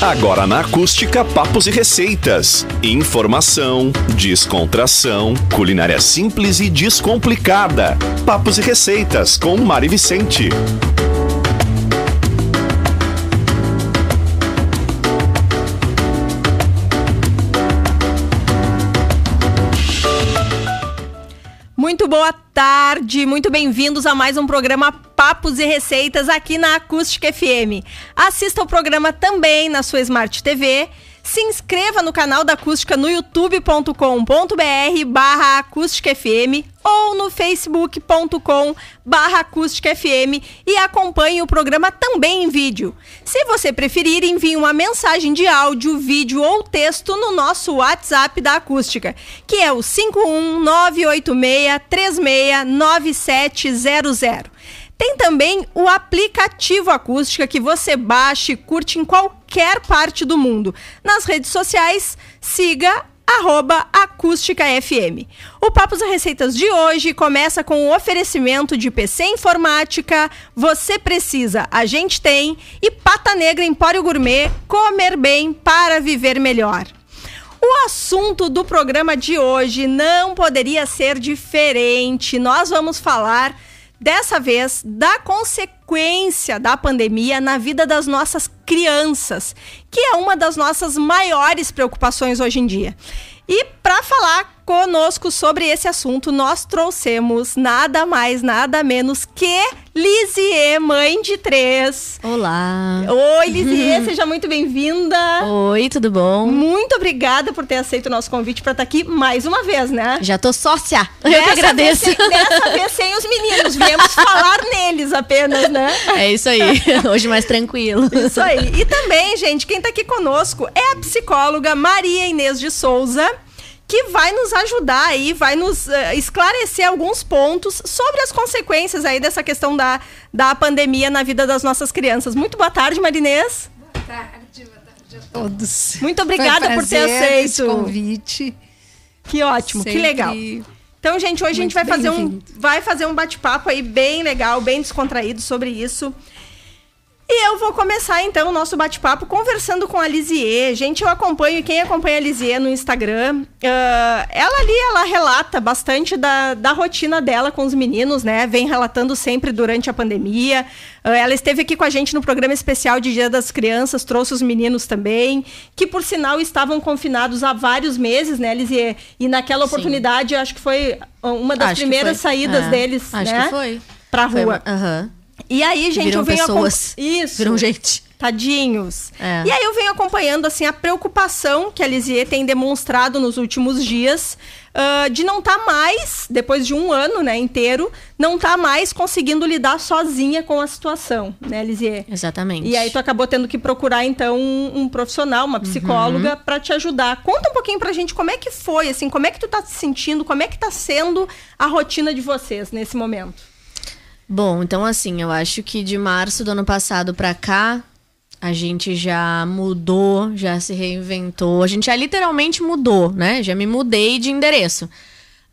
Agora na Acústica Papos e Receitas. Informação, descontração, culinária simples e descomplicada. Papos e Receitas com Mari Vicente. Boa tarde, muito bem-vindos a mais um programa Papos e Receitas aqui na Acústica FM. Assista o programa também na sua Smart TV se inscreva no canal da Acústica no youtube.com.br barra acústica FM ou no facebook.com barra acústica FM e acompanhe o programa também em vídeo. Se você preferir, envie uma mensagem de áudio, vídeo ou texto no nosso WhatsApp da Acústica, que é o 51986369700. Tem também o aplicativo Acústica que você baixa e curte em qualquer parte do mundo. Nas redes sociais, siga arroba Acústica FM. O Papos e Receitas de hoje começa com o oferecimento de PC Informática, Você Precisa, a gente tem, e Pata Negra Empório Gourmet, comer bem para viver melhor. O assunto do programa de hoje não poderia ser diferente. Nós vamos falar dessa vez da consequência da pandemia na vida das nossas crianças, que é uma das nossas maiores preocupações hoje em dia. E para falar conosco sobre esse assunto, nós trouxemos nada mais, nada menos que Lizie, mãe de três. Olá. Oi, Lizie, seja muito bem-vinda. Oi, tudo bom? Muito obrigada por ter aceito o nosso convite para estar aqui mais uma vez, né? Já tô sócia. Eu que agradeço. Vez, dessa vez sem os meninos, viemos falar neles apenas, né? É isso aí. Hoje mais tranquilo. Isso aí. E também, gente, quem tá aqui conosco é a psicóloga Maria Inês de Souza que vai nos ajudar aí, vai nos uh, esclarecer alguns pontos sobre as consequências aí dessa questão da, da pandemia na vida das nossas crianças. Muito boa tarde, Marinês. Boa tarde, boa tarde a todos. Muito obrigada um por ter aceito esse convite. Que ótimo, Sempre que legal. Então, gente, hoje a gente vai fazer um vai fazer um bate-papo aí bem legal, bem descontraído sobre isso. E eu vou começar então o nosso bate-papo conversando com a Lisier. Gente, eu acompanho, quem acompanha a Lisier no Instagram, uh, ela ali, ela relata bastante da, da rotina dela com os meninos, né? Vem relatando sempre durante a pandemia. Uh, ela esteve aqui com a gente no programa especial de Dia das Crianças, trouxe os meninos também, que por sinal estavam confinados há vários meses, né, Lisier? E naquela oportunidade, acho que foi uma das acho primeiras saídas é, deles, acho né? que foi. Pra rua. Aham. Uhum. E aí, gente, Viram eu venho pessoas. Isso. Viram gente. Tadinhos. É. E aí eu venho acompanhando assim a preocupação que a Lisier tem demonstrado nos últimos dias uh, de não estar tá mais, depois de um ano né, inteiro, não estar tá mais conseguindo lidar sozinha com a situação, né, Lisier? Exatamente. E aí tu acabou tendo que procurar, então, um, um profissional, uma psicóloga, uhum. para te ajudar. Conta um pouquinho pra gente como é que foi, assim, como é que tu tá se sentindo, como é que tá sendo a rotina de vocês nesse momento. Bom, então assim, eu acho que de março do ano passado para cá, a gente já mudou, já se reinventou. A gente já literalmente mudou, né? Já me mudei de endereço.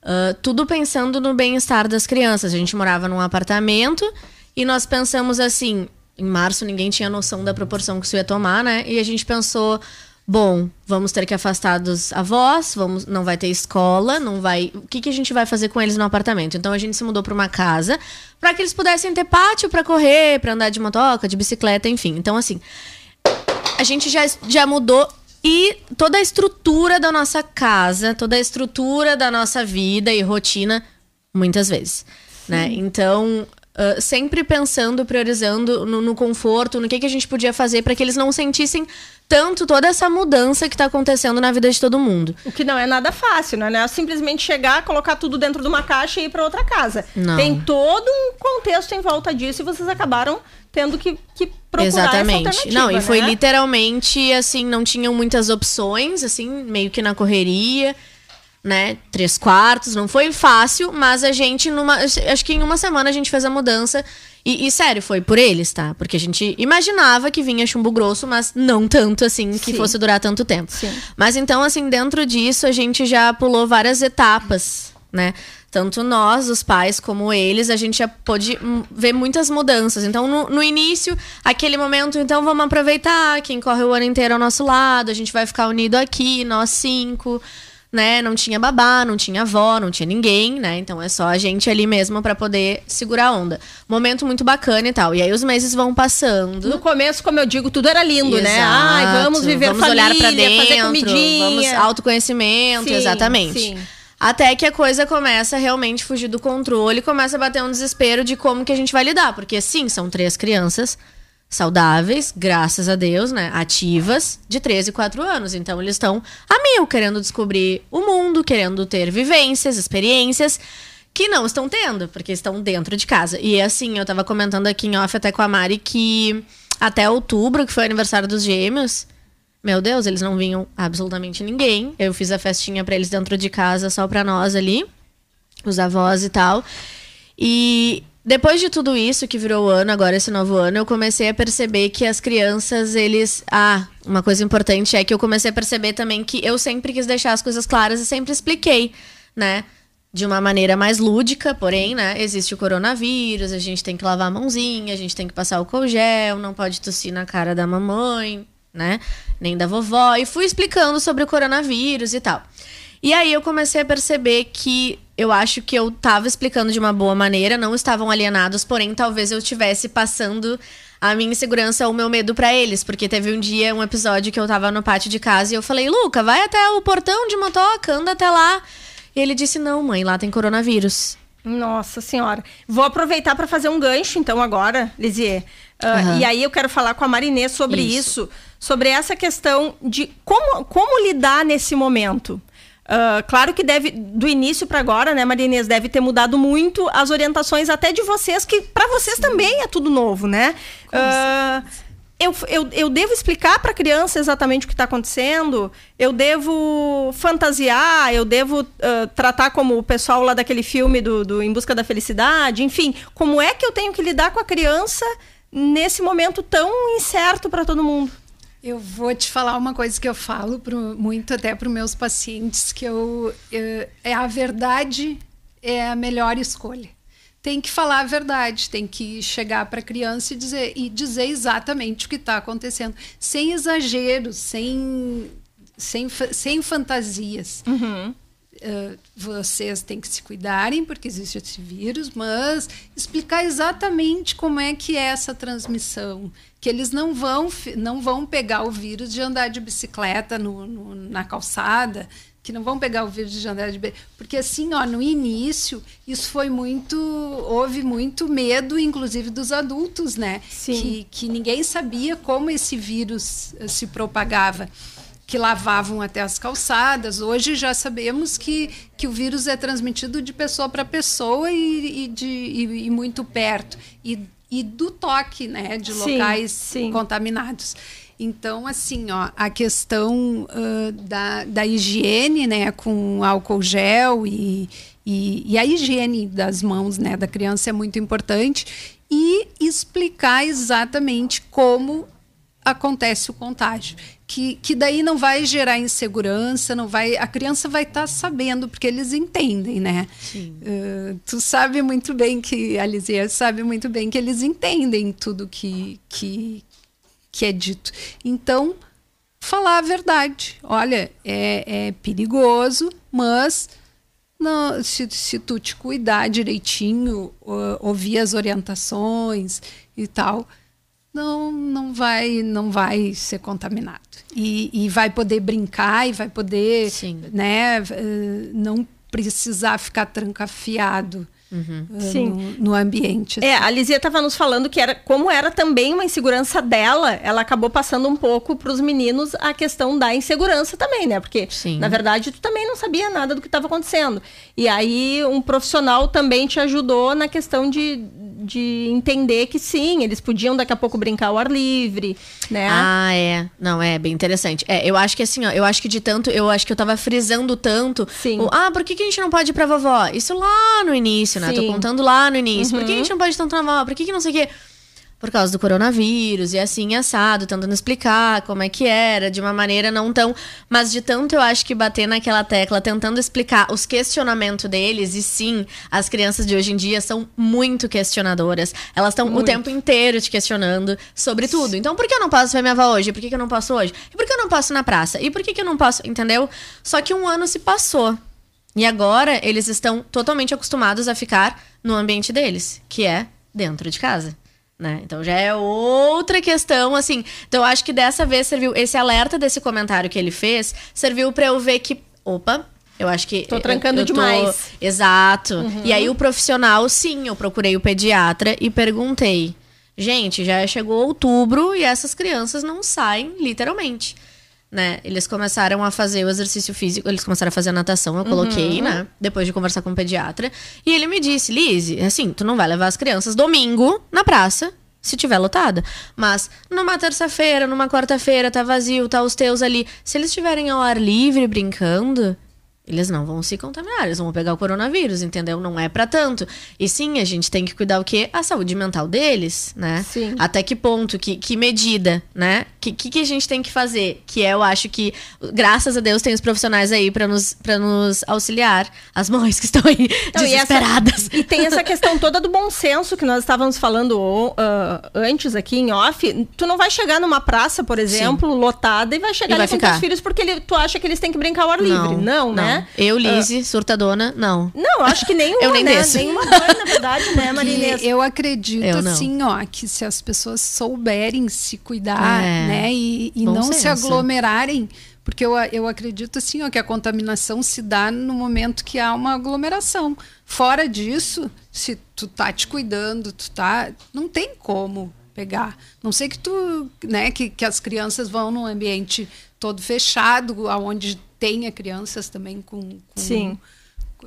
Uh, tudo pensando no bem-estar das crianças. A gente morava num apartamento e nós pensamos assim. Em março ninguém tinha noção da proporção que isso ia tomar, né? E a gente pensou, bom, vamos ter que afastar dos avós, vamos, não vai ter escola, não vai. O que, que a gente vai fazer com eles no apartamento? Então a gente se mudou para uma casa para que eles pudessem ter pátio para correr, para andar de motoca, de bicicleta, enfim. Então assim, a gente já, já mudou e toda a estrutura da nossa casa, toda a estrutura da nossa vida e rotina, muitas vezes, né? Então Uh, sempre pensando, priorizando no, no, conforto, no que, que a gente podia fazer para que eles não sentissem tanto toda essa mudança que está acontecendo na vida de todo mundo. O que não é nada fácil, né? Não é simplesmente chegar, colocar tudo dentro de uma caixa e ir para outra casa. Não. Tem todo um contexto em volta disso e vocês acabaram tendo que, que procurar Exatamente. não, né? e foi literalmente assim, não tinham muitas opções, assim, meio que na correria né? Três quartos, não foi fácil, mas a gente, numa. Acho que em uma semana a gente fez a mudança. E, e, sério, foi por eles, tá? Porque a gente imaginava que vinha chumbo grosso, mas não tanto assim, que Sim. fosse durar tanto tempo. Sim. Mas então, assim, dentro disso, a gente já pulou várias etapas, né? tanto nós, os pais, como eles, a gente já pôde hum, ver muitas mudanças. Então, no, no, início, aquele momento, então vamos aproveitar, quem corre o ano inteiro ao nosso lado, a gente vai ficar unido aqui, nós cinco né? Não tinha babá, não tinha avó, não tinha ninguém, né? Então é só a gente ali mesmo para poder segurar a onda. Momento muito bacana e tal. E aí os meses vão passando. No começo, como eu digo, tudo era lindo, né? Exato. né? Ai, vamos viver vamos família, olhar para dentro, fazer comidinha. vamos autoconhecimento, Sim, exatamente. sim. Até que a coisa começa a realmente fugir do controle, começa a bater um desespero de como que a gente vai lidar, porque sim, são três crianças saudáveis, graças a Deus, né? Ativas, de 13 e 4 anos. Então eles estão a mil, querendo descobrir o mundo, querendo ter vivências, experiências que não estão tendo, porque estão dentro de casa. E assim, eu tava comentando aqui em off até com a Mari que até outubro, que foi o aniversário dos gêmeos, meu Deus, eles não vinham absolutamente ninguém. Eu fiz a festinha para eles dentro de casa só pra nós ali, os avós e tal. E depois de tudo isso que virou ano, agora esse novo ano, eu comecei a perceber que as crianças, eles. Ah, uma coisa importante é que eu comecei a perceber também que eu sempre quis deixar as coisas claras e sempre expliquei, né? De uma maneira mais lúdica, porém, né? Existe o coronavírus, a gente tem que lavar a mãozinha, a gente tem que passar o gel, não pode tossir na cara da mamãe, né? Nem da vovó. E fui explicando sobre o coronavírus e tal. E aí eu comecei a perceber que eu acho que eu tava explicando de uma boa maneira, não estavam alienados, porém talvez eu estivesse passando a minha insegurança ou o meu medo para eles, porque teve um dia, um episódio que eu tava no pátio de casa e eu falei: "Luca, vai até o portão de motoca, anda até lá". E ele disse: "Não, mãe, lá tem coronavírus". Nossa senhora. Vou aproveitar para fazer um gancho, então, agora, Lisier. Uh, uhum. E aí eu quero falar com a Marinê sobre isso. isso, sobre essa questão de como, como lidar nesse momento. Uh, claro que deve, do início para agora, né, Marinês, deve ter mudado muito as orientações até de vocês, que para vocês também é tudo novo, né? Uh, eu, eu, eu devo explicar para a criança exatamente o que está acontecendo? Eu devo fantasiar? Eu devo uh, tratar como o pessoal lá daquele filme do, do Em Busca da Felicidade? Enfim, como é que eu tenho que lidar com a criança nesse momento tão incerto para todo mundo? Eu vou te falar uma coisa que eu falo pro, muito até para os meus pacientes, que eu, eu, é a verdade é a melhor escolha. Tem que falar a verdade, tem que chegar para a criança e dizer, e dizer exatamente o que está acontecendo, sem exageros, sem, sem, sem fantasias. Uhum. Uh, vocês têm que se cuidarem porque existe esse vírus, mas explicar exatamente como é que é essa transmissão, que eles não vão não vão pegar o vírus de andar de bicicleta no, no, na calçada, que não vão pegar o vírus de andar de porque assim, ó, no início isso foi muito houve muito medo, inclusive dos adultos, né? Sim. Que, que ninguém sabia como esse vírus eh, se propagava que lavavam até as calçadas. Hoje já sabemos que, que o vírus é transmitido de pessoa para pessoa e, e, de, e, e muito perto. E, e do toque, né? De locais sim, sim. contaminados. Então, assim, ó, a questão uh, da, da higiene, né, com álcool gel e, e, e, a higiene das mãos, né, da criança é muito importante e explicar exatamente como acontece o contágio que, que daí não vai gerar insegurança, não vai, a criança vai estar tá sabendo porque eles entendem, né? Uh, tu sabe muito bem que a Lizia sabe muito bem que eles entendem tudo que que, que é dito. Então falar a verdade. Olha, é, é perigoso, mas não, se, se tu te cuidar direitinho, uh, ouvir as orientações e tal, não, não vai não vai ser contaminado e, e vai poder brincar e vai poder Sim. né eh, não precisar ficar trancafiado Uhum. Uh, no, no, ambiente. Assim. É, a Lizia estava nos falando que era como era também uma insegurança dela, ela acabou passando um pouco para os meninos a questão da insegurança também, né? Porque Sim. na verdade tu também não sabia nada do que estava acontecendo. E aí um profissional também te ajudou na questão de, de entender que sim, eles podiam daqui a pouco brincar ao ar livre, né? Ah, é. Não, é bem interessante. É, eu acho que assim, ó, eu acho que de tanto, eu acho que eu tava frisando tanto. Sim. O, ah, por que, que a gente não pode ir pra vovó? Isso lá no início, né? Sim. Tô contando lá no início. Uhum. Por que a gente não pode tanto na vovó? Por que, que não sei o quê? Por causa do coronavírus e assim assado, tentando explicar como é que era, de uma maneira não tão. Mas de tanto eu acho que bater naquela tecla, tentando explicar os questionamentos deles, e sim, as crianças de hoje em dia são muito questionadoras. Elas estão o tempo inteiro te questionando sobre tudo. Então, por que eu não posso ver minha avó hoje? Por que, que eu não posso hoje? E por que eu não posso na praça? E por que, que eu não posso? Entendeu? Só que um ano se passou. E agora eles estão totalmente acostumados a ficar no ambiente deles, que é dentro de casa. Né? Então já é outra questão, assim. Então eu acho que dessa vez serviu esse alerta desse comentário que ele fez, serviu para eu ver que, opa, eu acho que Tô trancando eu, eu demais. Exato. Uhum. E aí o profissional, sim, eu procurei o pediatra e perguntei: "Gente, já chegou outubro e essas crianças não saem literalmente" né? Eles começaram a fazer o exercício físico, eles começaram a fazer a natação, eu coloquei, uhum. né? Depois de conversar com o pediatra. E ele me disse, Lise, assim, tu não vai levar as crianças domingo na praça, se tiver lotada. Mas numa terça-feira, numa quarta-feira, tá vazio, tá os teus ali. Se eles estiverem ao ar livre brincando, eles não vão se contaminar, eles vão pegar o coronavírus, entendeu? Não é para tanto. E sim, a gente tem que cuidar o quê? A saúde mental deles, né? Sim. Até que ponto, que, que medida, né? O que, que, que, a gente tem que fazer? Que é, eu acho que, graças a Deus, tem os profissionais aí para nos, pra nos auxiliar. As mães que estão aí não, desesperadas. E, essa, e, tem essa questão toda do bom senso que nós estávamos falando uh, antes aqui em off. Tu não vai chegar numa praça, por exemplo, sim. lotada e vai chegar e vai com ficar. teus filhos porque ele, tu acha que eles têm que brincar ao ar livre. Não, não, não. né? Eu, ah. Lise, uh, surtadona, não. Não, acho que nenhuma, eu nem né? Desço. Nenhuma mãe, na verdade, né, Marinês? Eu acredito, eu assim, ó, que se as pessoas souberem se cuidar, é. né, e, e não senso. se aglomerarem, porque eu, eu acredito, assim, ó, que a contaminação se dá no momento que há uma aglomeração. Fora disso, se tu tá te cuidando, tu tá... Não tem como pegar. Não sei que tu, né, que, que as crianças vão num ambiente todo fechado, aonde tenha crianças também com, com Sim,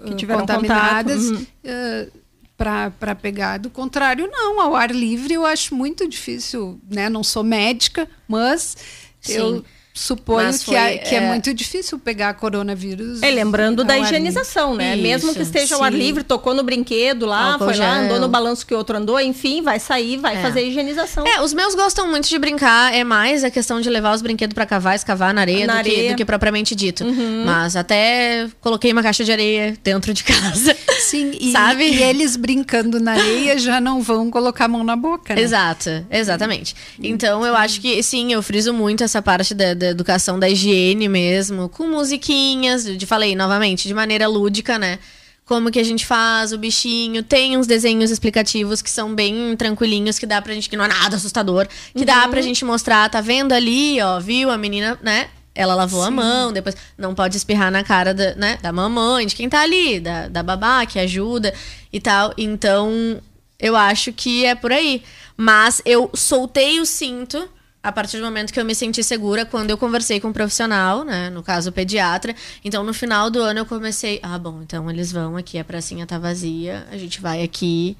que tiveram contaminadas uhum. uh, para pegar. Do contrário, não. Ao ar livre eu acho muito difícil, né? Não sou médica, mas Sim. eu Suponho foi, que, é, que é, é, muito difícil pegar coronavírus. É, lembrando da higienização, né? Isso, Mesmo que esteja sim. ao ar livre, tocou no brinquedo lá, Álcool foi lá, andou no balanço que o outro andou, enfim, vai sair, vai é. fazer a higienização. É, os meus gostam muito de brincar, é mais a questão de levar os brinquedos para cavar, escavar na areia, na do, areia. Que, do, Que, propriamente dito. Uhum. Mas até coloquei uma caixa de areia dentro de casa. Sim, e, sabe? E eles brincando na areia já não vão colocar a mão na boca, né? Exato, exatamente. Então eu acho que, sim, eu friso muito essa parte da, da educação da higiene mesmo, com musiquinhas, de falei novamente, de maneira lúdica, né? Como que a gente faz o bichinho, tem uns desenhos explicativos que são bem tranquilinhos, que dá pra gente, que não é nada assustador, que uhum. dá pra gente mostrar, tá vendo ali, ó, viu? A menina, né? Ela lavou Sim. a mão, depois não pode espirrar na cara da, né, da mamãe, de quem tá ali, da, da babá que ajuda e tal. Então, eu acho que é por aí. Mas eu soltei o cinto a partir do momento que eu me senti segura quando eu conversei com um profissional, né? No caso, o pediatra. Então, no final do ano, eu comecei. Ah, bom, então eles vão aqui, a pracinha tá vazia, a gente vai aqui.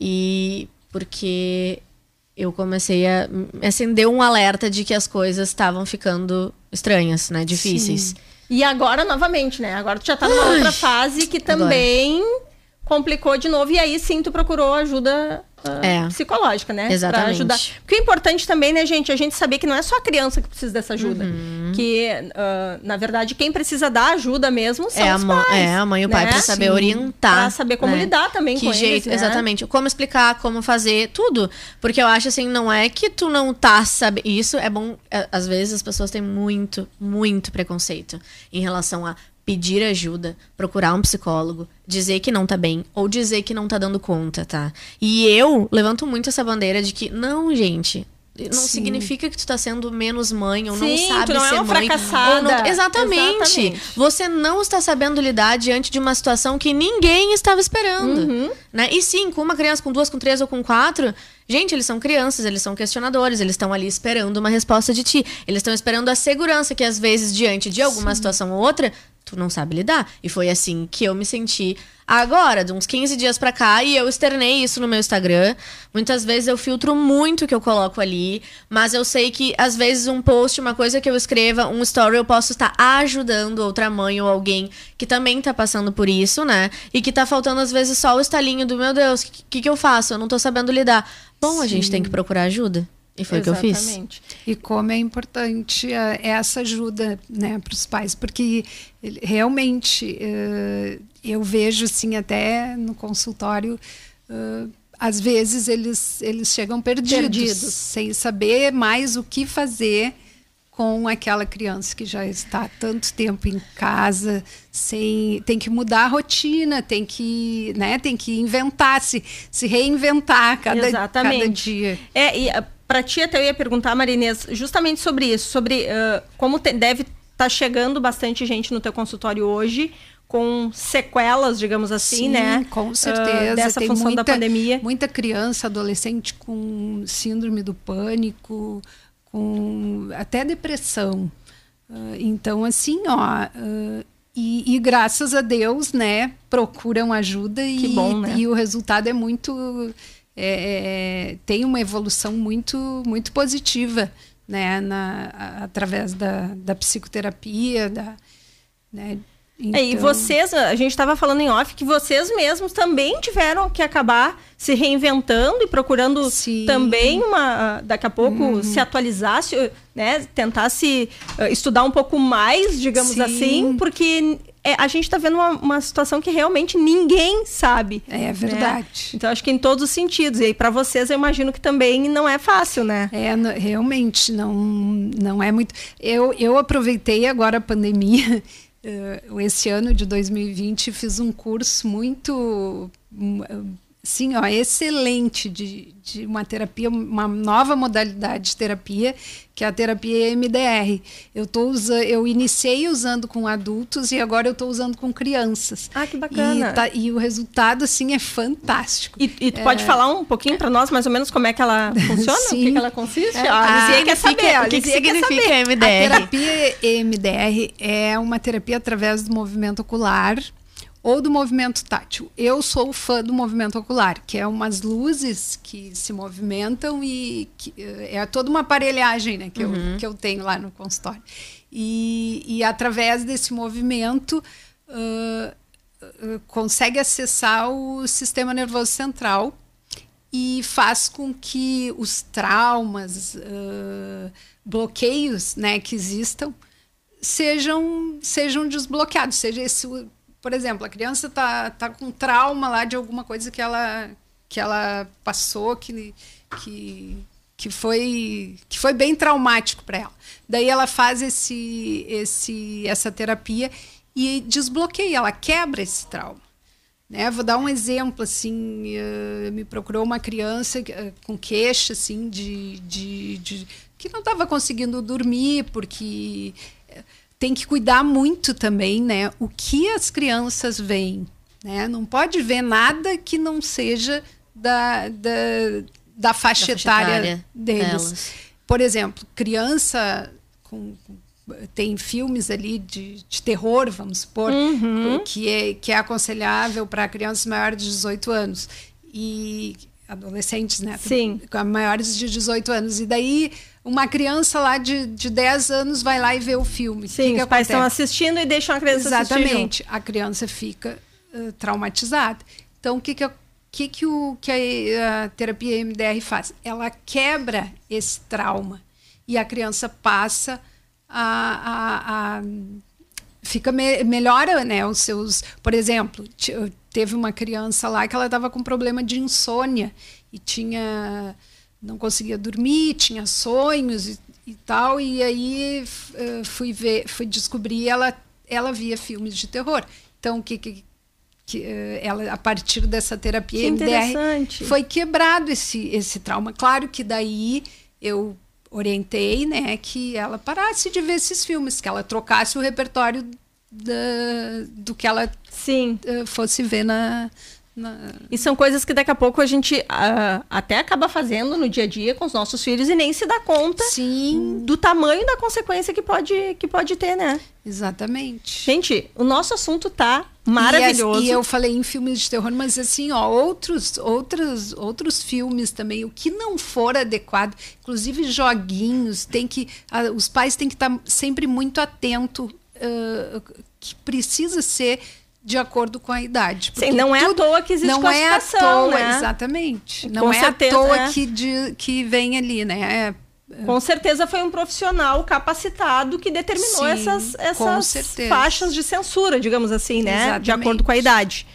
E. Porque eu comecei a acender um alerta de que as coisas estavam ficando estranhas, né? Difíceis. Sim. E agora, novamente, né? Agora tu já tá numa Ai, outra fase que também agora. complicou de novo. E aí sim tu procurou ajuda é. psicológica, né? Exatamente. Pra ajudar. Porque é importante também, né, gente, a gente saber que não é só a criança que precisa dessa ajuda. Uhum. Que, uh, na verdade, quem precisa dar ajuda mesmo são é os a pais. É, a mãe e o pai né? pra saber Sim. orientar. Pra saber como né? lidar também que com jeito, eles, né? Exatamente. Como explicar, como fazer, tudo. Porque eu acho assim, não é que tu não tá sabendo. Isso é bom. É, às vezes as pessoas têm muito, muito preconceito em relação a pedir ajuda, procurar um psicólogo, dizer que não tá bem ou dizer que não tá dando conta, tá? E eu levanto muito essa bandeira de que não, gente, não Sim. significa que tu tá sendo menos mãe ou Sim, não sabe tu não ser é uma mãe. Fracassada. Não... Exatamente. Exatamente. Você não está sabendo lidar diante de uma situação que ninguém estava esperando. Uhum. Né? E sim, com uma criança com duas, com três ou com quatro, gente, eles são crianças, eles são questionadores, eles estão ali esperando uma resposta de ti. Eles estão esperando a segurança que, às vezes, diante de alguma sim. situação ou outra, tu não sabe lidar. E foi assim que eu me senti agora, de uns 15 dias pra cá, e eu externei isso no meu Instagram. Muitas vezes eu filtro muito o que eu coloco ali, mas eu sei que às vezes um post, uma coisa que eu escreva, um story, eu posso estar ajudando outra mãe ou alguém que também tá passando por isso, né? E que tá faltando às vezes só o estalinho do meu Deus, o que, que, que eu faço? Eu não tô sabendo lidar. Bom, a gente Sim. tem que procurar ajuda. E foi o que eu fiz. Exatamente. E como é importante eh, essa ajuda né, para os pais, porque realmente eh, eu vejo assim até no consultório, eh, às vezes eles, eles chegam perdidos, Perdidos. sem saber mais o que fazer com aquela criança que já está há tanto tempo em casa, sem tem que mudar a rotina, tem que, né, tem que inventar, se, se reinventar cada, Exatamente. cada dia. É, e para ti até eu ia perguntar, Marinês, justamente sobre isso, sobre ah, como te- deve estar chegando bastante gente no teu consultório hoje com sequelas, digamos assim, Sim, né? Com certeza. dessa Tem função muita, da pandemia. Muita criança, adolescente com síndrome do pânico, com até depressão. Ah, então, assim, ó. e, e graças a Deus, né, procuram ajuda e, bom, né? e o resultado é muito. É, é, tem uma evolução muito, muito positiva, né, na, a- através da, da psicoterapia, da, né, É, e então- vocês, a gente estava falando em off que vocês mesmos também tiveram que acabar se reinventando e procurando Sim. Uhum. também uma daqui a pouco se atualizar, se, né, tentar se eh, estudar um pouco mais, digamos Sim. assim, porque é, a gente está vendo uma, uma situação que realmente ninguém sabe. É né? verdade. Então acho que em todos os sentidos. E aí para vocês eu imagino que também não é fácil, né? É, realmente não, não é muito. Eu, eu aproveitei agora a pandemia, eh, esse ano de 2020, fiz um curso muito, hum, sim, ó, excelente de, de uma terapia, uma nova modalidade de terapia, que é a terapia EMDR. Eu tô usando, eu iniciei usando com adultos e agora eu estou usando com crianças. Ah, que bacana. E, tá- e o resultado assim é fantástico. E, e tu pode falar um pouquinho para nós, mais ou menos, como é que ela funciona? O que, Sim. que ela consiste? É, Ó, a ah, Lisier quer significa- saber. a o que, que Lisier quer significa saber. A MDR? terapia EMDR é uma terapia através do movimento ocular ou do movimento tátil. Eu sou fã do movimento ocular, que é umas luzes que se movimentam e que, eh, é toda uma aparelhagem né, que, eu, que eu tenho lá no consultório. E, e através desse movimento ah, consegue acessar o sistema nervoso central e faz com que os traumas, ah, bloqueios né, que existam sejam, sejam desbloqueados. Seja esse, por exemplo, a criança tá, tá com trauma lá de alguma coisa que ela, que ela passou, que, que, que, foi, que foi bem traumático para ela. Daí ela faz esse, esse, essa terapia e desbloqueia, ela quebra esse trauma. Né? Vou dar um exemplo, assim, eh, me procurou uma criança eh, com queixa, assim, de, de, de- que não estava conseguindo dormir, porque tem que cuidar muito também, né? O que as crianças veem, né? Não pode ver nada que não seja da, da, da faixa Da etária etária deles. delas. Por exemplo, criança com, tem filmes ali de, de terror, vamos supor, que, é, que é aconselhável para crianças maiores de 18 anos e adolescentes, né? Sim. Com Maiores de 18 anos. E daí uma criança lá de, de 10 anos vai lá e vê o filme. Sim, que os que pais estão assistindo e deixam a criança assistir. Exatamente. A criança fica eh, traumatizada. Então, o que, que, a- que, que, o, que a, a terapia MDR faz? Ela quebra esse trauma e a criança passa a. a- a- fica me, melhora né, os seus. Por exemplo, teve uma criança lá que ela estava com problema de insônia e tinha. Não conseguia dormir, tinha sonhos e, e tal, e aí eh, fui ver, fui descobrir ela ela via filmes de terror. Então o que, que, que eh, ela a partir dessa terapia Que MDR foi quebrado esse esse trauma. Claro que daí eu orientei, né, que ela parasse de ver esses filmes, que ela trocasse o repertório da- do que ela Sim. eh, fosse ver na, na- E são coisas que daqui a pouco a gente ah, até acaba fazendo no dia a dia com os nossos filhos e nem se dá conta Sim, do tamanho da consequência que pode, que pode ter, né? exatamente. Gente, o nosso assunto tá maravilhoso. E, e eu falei em filmes de terror, mas assim, ó, outros, outros, outros filmes também, o que não for adequado, inclusive joguinhos, tem que, os pais têm que estar sempre muito atento, ah, que precisa ser de acordo com a idade. Sim, não é à toa que existe não é à classificação, toa, né? exatamente. Não Com é certeza, à toa é. que, de- que vem ali, né? É, Com certeza foi um profissional capacitado que determinou Sim, essas, essas faixas de censura, digamos assim, né? De Exatamente. Uhum. acordo com a idade.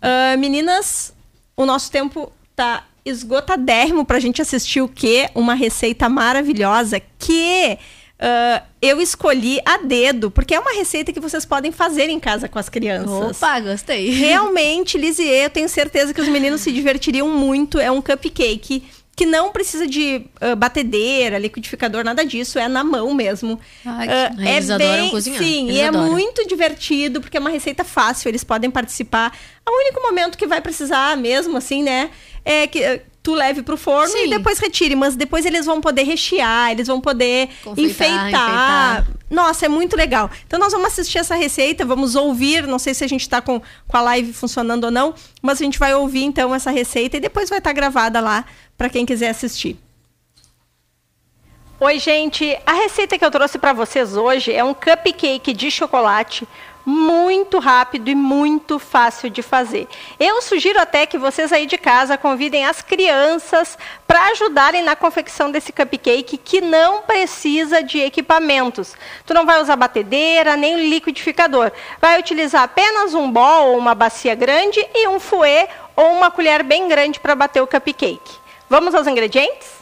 Ah, meninas, o nosso tempo tá esgotadérrimo pra gente assistir o quê? Uma receita maravilhosa que ah, eu escolhi a dedo, porque é uma receita que vocês podem fazer em casa com as crianças. Opa, gostei. Realmente, Lisier, eu tenho certeza que os meninos se divertiriam muito. É um cupcake que não precisa de ah, batedeira, liquidificador, nada disso. É na mão mesmo. Ai, que- Eles adoram cozinhar, Sim, eles e é adoram. muito divertido, porque é uma receita fácil, eles podem participar. O único momento que vai precisar mesmo, assim, né, é que tu leve pro forno e Sim. depois retire. Mas depois eles vão poder rechear, eles vão poder Confeitar, enfeitar. enfeitar. Nossa, é muito legal. Então nós vamos assistir essa receita, vamos ouvir. Não sei se a gente está com, com a live funcionando ou não, mas a gente vai ouvir então essa receita e depois vai estar gravada lá para quem quiser assistir. Oi, gente. A receita que eu trouxe para vocês hoje é um cupcake de chocolate muito rápido e muito fácil de fazer. Eu sugiro até que vocês aí de casa convidem as crianças para ajudarem na confecção desse cupcake que não precisa de equipamentos. Tu não vai usar batedeira nem liquidificador. Vai utilizar apenas um bol ou uma bacia grande e um fouet ou uma colher bem grande para bater o cupcake. Vamos aos ingredientes?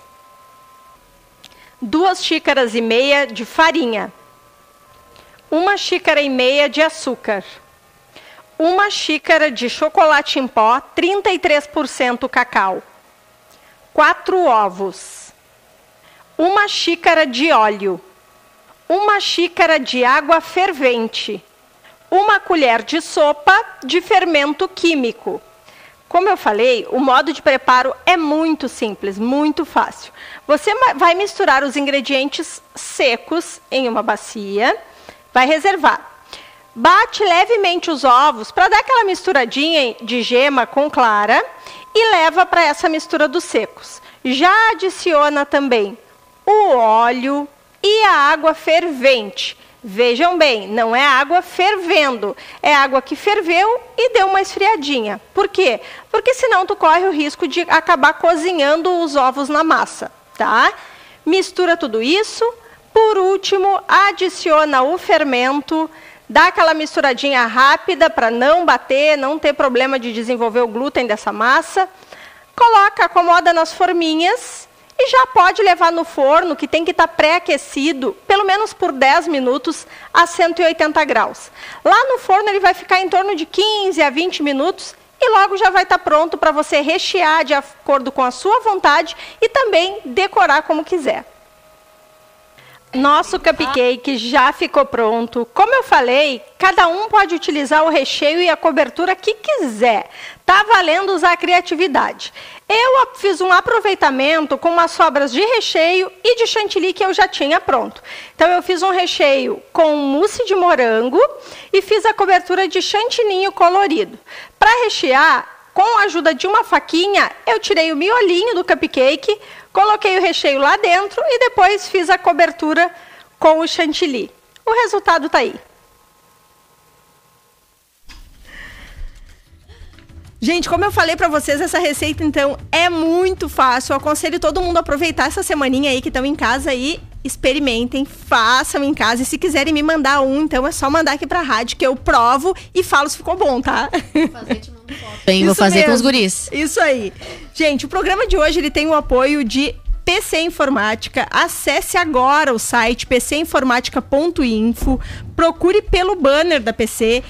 duas xícaras e meia de farinha, uma xícara e meia de açúcar, uma xícara de chocolate em pó, 33% cacau, quatro ovos, uma xícara de óleo, uma xícara de água fervente, uma colher de sopa de fermento químico. Como eu falei, o modo de preparo é muito simples, muito fácil. Você vai misturar os ingredientes secos em uma bacia, vai reservar. Bate levemente os ovos para dar aquela misturadinha de gema com clara e leva para essa mistura dos secos. Já adiciona também o óleo e a água fervente. Vejam bem, não é água fervendo, é água que ferveu e deu uma esfriadinha. Por quê? Porque senão tu corre o risco de acabar cozinhando os ovos na massa, tá? Mistura tudo isso. Por último, adiciona o fermento, dá aquela misturadinha rápida para não bater, não ter problema de desenvolver o glúten dessa massa. Coloca, acomoda nas forminhas e já pode levar no forno, que tem que estar pré-aquecido, pelo menos por 10 minutos a 180 graus. Lá no forno ele vai ficar em torno de 15 a 20 minutos e logo já vai estar pronto para você rechear de acordo com a sua vontade e também decorar como quiser. Nosso cupcake já ficou pronto. Como eu falei, cada um pode utilizar o recheio e a cobertura que quiser. Tá valendo usar a criatividade. Eu fiz um aproveitamento com umas sobras de recheio e de chantilly que eu já tinha pronto. Então eu fiz um recheio com mousse de morango e fiz a cobertura de chantininho colorido. Para rechear, com a ajuda de uma faquinha, eu tirei o miolinho do cupcake, coloquei o recheio lá dentro e depois fiz a cobertura com o chantilly. O resultado tá aí. Gente, como eu falei pra vocês, essa receita então é muito fácil. Eu aconselho todo mundo a aproveitar essa semaninha aí que estão em casa e experimentem, façam em casa. E se quiserem me mandar um, então é só mandar aqui pra rádio que eu provo e falo se ficou bom, tá? Bem, vou fazer com os mesmo. guris. Isso aí. Gente, o programa de hoje ele tem o apoio de PC Informática. Acesse agora o site pcinformática.info. Procure pelo banner da PC.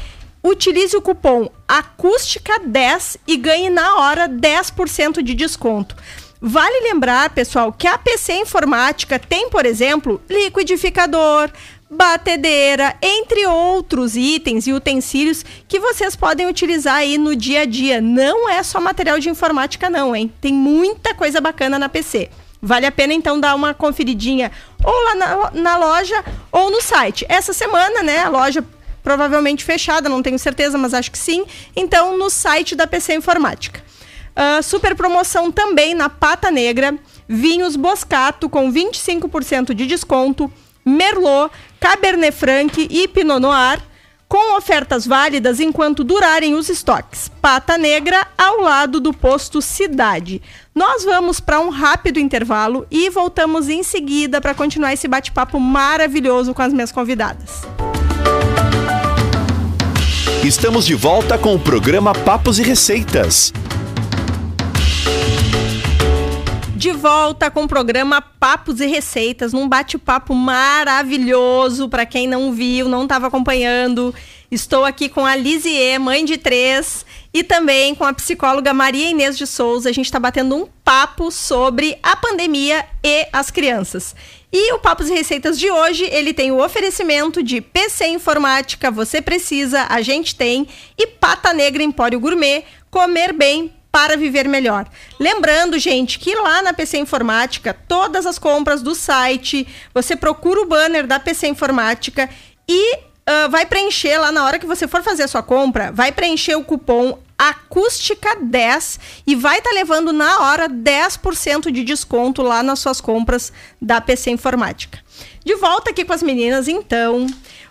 Utilize o cupom acústica10 e ganhe na hora 10% de desconto. Vale lembrar, pessoal, que a PC Informática tem, por exemplo, liquidificador, batedeira, entre outros itens e utensílios que vocês podem utilizar aí no dia a dia. Não é só material de informática não, hein? Tem muita coisa bacana na PC. Vale a pena então dar uma conferidinha ou lá na, na loja ou no site. Essa semana, né, a loja provavelmente fechada, não tenho certeza, mas acho que sim. Então, no site da PC Informática. Ah, super promoção também na Pata Negra, vinhos Boscato com 25% de desconto, Merlot, Cabernet Franc e Pinot Noir com ofertas válidas enquanto durarem os estoques. Pata Negra ao lado do posto Cidade. Nós vamos para um rápido intervalo e voltamos em seguida para continuar esse bate-papo maravilhoso com as minhas convidadas. Estamos de volta com o programa Papos e Receitas. De volta com o programa Papos e Receitas, num bate-papo maravilhoso. Para quem não viu, não estava acompanhando, estou aqui com a Lisier, mãe de três, e também com a psicóloga Maria Inês de Souza. A gente está batendo um papo sobre a pandemia e as crianças. E o Papos e Receitas de hoje, ele tem o oferecimento de PC Informática, você precisa, a gente tem, e Pata Negra Empório Gourmet, comer bem para viver melhor. Lembrando, gente, que lá na PC Informática, todas as compras do site, você procura o banner da PC Informática e uh, vai preencher lá na hora que você for fazer a sua compra, vai preencher o cupom acústica 10 e vai estar tá levando na hora 10% de desconto lá nas suas compras da PC Informática. De volta aqui com as meninas, então.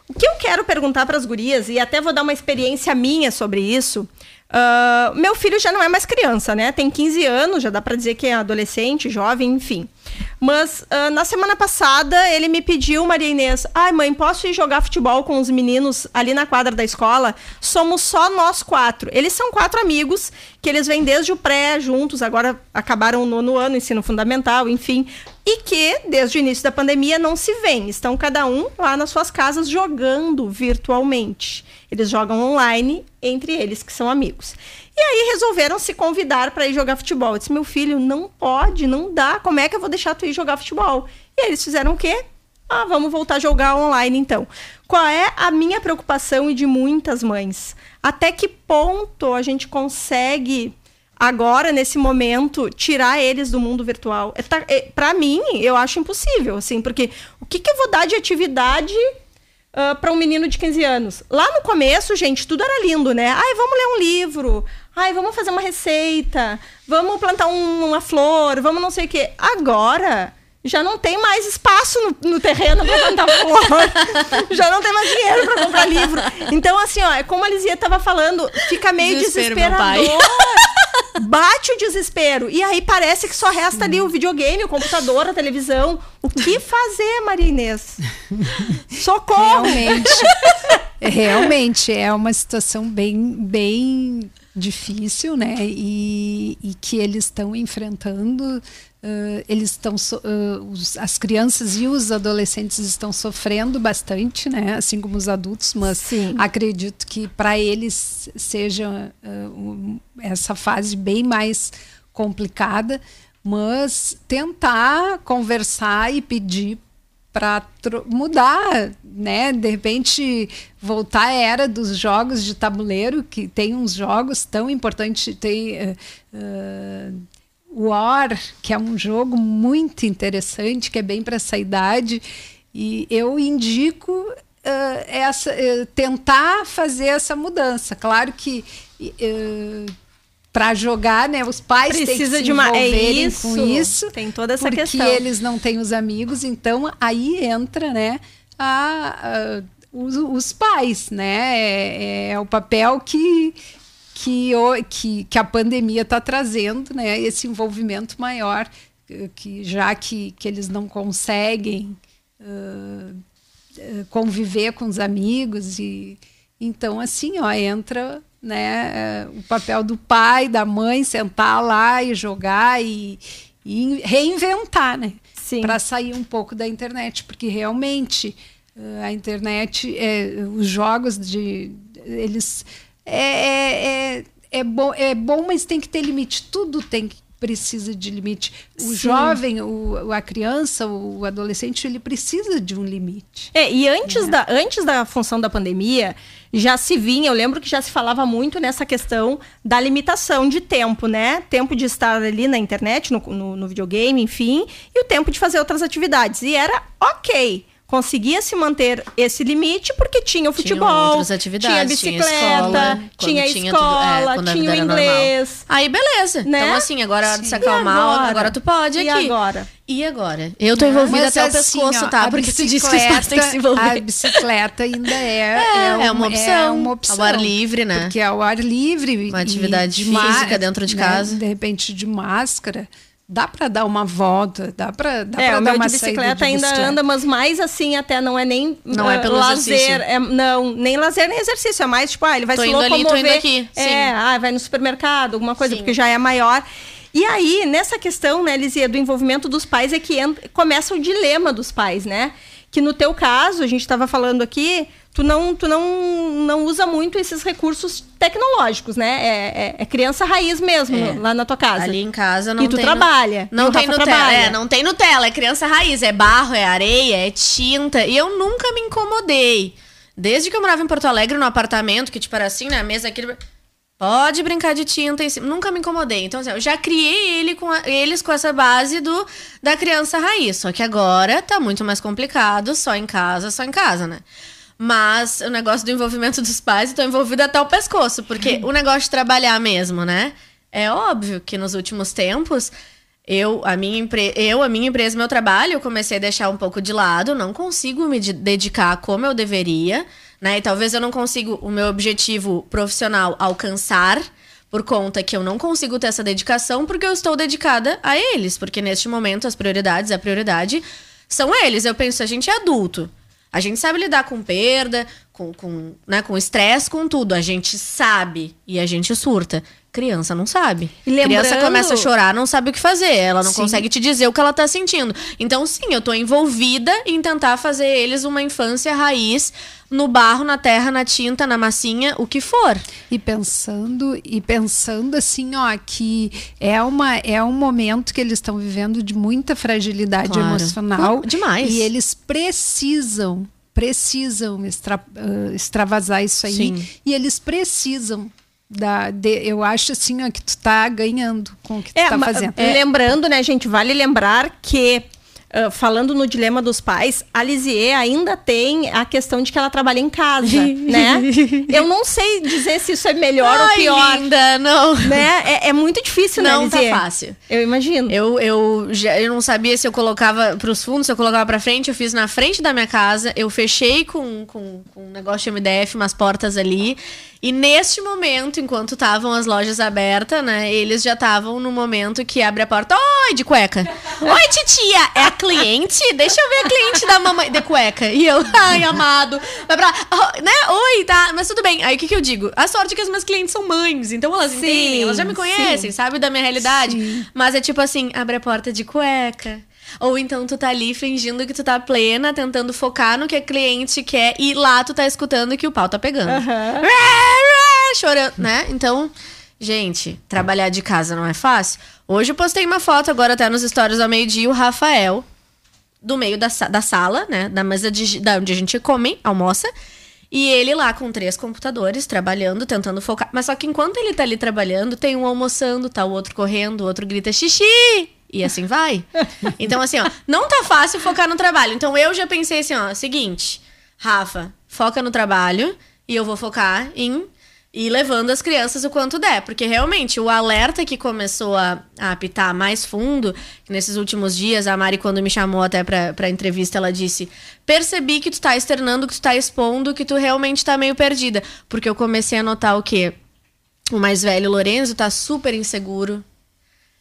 O que eu quero perguntar para as gurias, e até vou dar uma experiência minha sobre isso, Uh, meu filho já não é mais criança, né? Tem 15 anos, já dá para dizer que é adolescente, jovem, enfim. Mas uh, na semana passada ele me pediu, Maria Inês, ai mãe, posso ir jogar futebol com os meninos ali na quadra da escola? Somos só nós quatro. Eles são quatro amigos que eles vêm desde o pré juntos, agora acabaram o nono ano, ensino fundamental, enfim. E que, desde o início da pandemia, não se veem. Estão cada um lá nas suas casas jogando virtualmente. Eles jogam online entre eles, que são amigos. E aí resolveram se convidar para ir jogar futebol. Eu disse: meu filho, não pode, não dá. Como é que eu vou deixar tu ir jogar futebol? E eles fizeram o quê? Ah, vamos voltar a jogar online então. Qual é a minha preocupação e de muitas mães? Até que ponto a gente consegue agora nesse momento tirar eles do mundo virtual? É, tá, é, para mim, eu acho impossível, assim, porque o que, que eu vou dar de atividade uh, ah, para um menino de 15 anos. Lá no começo, gente, tudo era lindo, né? Ai, vamos ler um livro. Ai, vamos fazer uma receita. Vamos plantar um, uma flor. Vamos não sei o quê. Agora já não tem mais espaço no, no terreno para plantar flor. já não tem mais dinheiro para comprar livro. Então, assim, ó, é como a Lizia estava falando, fica meio Desespero, desesperador. Bate o desespero. E aí parece que só resta ali o videogame, o computador, a televisão. O que fazer, Maria Inês? Socorro! Realmente. realmente é uma situação bem, bem difícil, né? E, e que eles estão enfrentando Uh, eles estão so, uh, os, as crianças e os adolescentes estão sofrendo bastante, né? Assim como os adultos, mas Sim. acredito que para eles seja uh, um, essa fase bem mais complicada, mas tentar conversar e pedir para mudar, né? De repente voltar à era dos jogos de tabuleiro, que tem uns jogos tão importantes, tem War, que é um jogo muito interessante, que é bem para essa idade. E eu indico uh, essa, uh, tentar fazer essa mudança. Claro que uh, para jogar, né, os pais Precisa têm que se de uma é isso, com isso. Tem toda essa porque questão. Porque eles não têm os amigos, então aí entra, né, a, a os, os, pais, né? É, é, o papel que que, o, que, que a pandemia está trazendo, né? Esse envolvimento maior, que já que, que eles não conseguem uh, conviver com os amigos e então assim, ó, entra né, o papel do pai, da mãe, sentar lá e jogar e, e reinventar, né? Para sair um pouco da internet, porque realmente a internet, é, os jogos de eles é, é, é, é, bom, é bom, mas tem que ter limite. Tudo tem que precisa de limite. O Sim. jovem, o, a criança, o adolescente, ele precisa de um limite. É, e antes, é. da, antes da função da pandemia, já se vinha, eu lembro que já se falava muito nessa questão da limitação de tempo, né? Tempo de estar ali na internet, no, no, no videogame, enfim, e o tempo de fazer outras atividades. E era ok conseguia se manter esse limite porque tinha o futebol, outras atividades, tinha bicicleta, escola, tinha, quando tinha tudo- escola, é, quando a tinha o inglês. Aí, beleza. Né? Então, assim, agora é hora de se E acalmar, agora? agora? tu pode E aqui. agora? E agora? Eu tô envolvida Mas até o assim, pescoço, ó, tá? Porque tu disse que os pais têm que se envolver. A bicicleta ainda é, É, é uma opção. É uma opção. Ao ar livre, né? Porque ao ar livre. Uma e atividade física dentro de né, casa. De repente, de máscara, dá pra dar uma volta, dá pra, dá É, pra o dar meu uma de saída bicicleta de ainda bicicleta. anda, mas mais assim até não é nem Não é ah, pelo lazer, exercício. é- não, nem lazer nem exercício, é mais tipo, ah, ele vai Tô se indo ali, tô locomover. indo aqui, sim. É, ah, vai no supermercado, alguma coisa, Sim. porque já é maior. E aí, nessa questão, né, Lizia, do envolvimento dos pais, é que entra- começa o dilema dos pais, né? Que no teu caso, a gente estava falando aqui, tu não, tu não, não usa muito esses recursos tecnológicos, né? É, é- é criança raiz mesmo, É. lá na tua casa. Ali em casa não E tu tem. trabalha, Não e tem Rafa Nutella. trabalha. É, não tem Nutella. É criança raiz. É barro, é areia, é tinta. E eu nunca me incomodei. Desde que eu morava em Porto Alegre, no apartamento, que tipo era assim, na mesa aqui. Pode brincar de tinta em cima. Nunca me incomodei. Então, assim, eu já criei ele com a- eles com essa base do da criança raiz. Só que agora tá muito mais complicado, só em casa, só em casa, né? Mas o negócio do envolvimento dos pais, eu tô envolvida até o pescoço, porque o negócio de trabalhar mesmo, né? É óbvio que nos últimos tempos, eu, a minha, empre... eu, a minha empresa, meu trabalho, eu comecei a deixar um pouco de lado, não consigo me de- dedicar como eu deveria, né? E talvez eu não consiga o meu objetivo profissional alcançar por conta que eu não consigo ter essa dedicação porque eu estou dedicada a eles, porque neste momento as prioridades, a prioridade são eles. Eu penso, a gente é adulto. A gente sabe lidar com perda, com, com, né, com estresse, com tudo. A gente sabe e a gente surta. Criança não sabe. E lembrando- Criança começa a chorar, não sabe o que fazer. Ela não Sim. consegue te dizer o que ela tá sentindo. Então, sim, eu tô envolvida em tentar fazer eles uma infância raiz no barro, na terra, na tinta, na massinha, o que for. E pensando, e pensando assim, ó, que é, uma, é um momento que eles estão vivendo de muita fragilidade Claro. emocional. Não, demais. E eles precisam, precisam extra, ah, extravasar isso aí. Sim. E eles precisam. Da, de- eu acho assim ó, que tu tá ganhando com o que tu tá ma- fazendo. Lembrando, né, gente, vale lembrar que, ah, falando no dilema dos pais, a Lisier ainda tem a questão de que ela trabalha em casa, né? Eu não sei dizer se isso é melhor ou Ai, pior. linda, não. Né? É, é muito difícil, né, Não tá Lisier? fácil. Eu imagino. Eu, eu, já, eu não sabia se eu colocava pros fundos, se eu colocava pra frente. Eu fiz na frente da minha casa. Eu fechei com, com, com um negócio de MDF, umas portas ali. E neste momento, enquanto estavam as lojas abertas, né? Eles já estavam no momento que abre a porta. Oi, de cueca. Oi, titia, é a cliente? Deixa eu ver a cliente da mamãe de cueca. E eu, ai, amado. Vai pra. oh, né? Oi, tá. Mas tudo bem. Aí o que, que eu digo? A sorte é que as minhas clientes são mães. Então elas Sim, entendem, elas já me conhecem, sabe da minha realidade. Mas é tipo assim, abre a porta de cueca. Ou então tu tá ali fingindo que tu tá plena, tentando focar no que a cliente quer e lá tu tá escutando que o pau tá pegando. Chorando, né? Então, gente, trabalhar de casa não é fácil. Hoje eu postei uma foto agora até nos stories ao meio-dia, o Rafael, do meio da, da sala, né? Da mesa de, da onde a gente come, almoça. E ele lá com três computadores, trabalhando, tentando focar. Mas só que enquanto ele tá ali trabalhando, tem um almoçando, tá o outro correndo, o outro grita xixi! E assim vai. Então, assim, ó, não tá fácil focar no trabalho. Então eu já pensei assim, ó, seguinte, Rafa, foca no trabalho e eu vou focar em ir levando as crianças o quanto der. Porque realmente o alerta que começou a, a apitar mais fundo, nesses últimos dias, a Mari, quando me chamou até pra, pra entrevista, ela disse: percebi que tu tá externando, que tu tá expondo, que tu realmente tá meio perdida. Porque eu comecei a notar o quê? O mais velho, Lorenzo, tá super inseguro.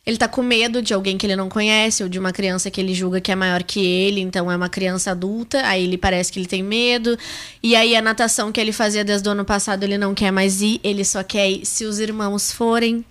Ele tá com medo de alguém que ele não conhece ou de uma criança que ele julga que é maior que ele, então é uma criança adulta, aí ele parece que ele tem medo. E aí a natação que ele fazia desde o ano passado, ele não quer mais ir, ele só quer ir se os irmãos forem.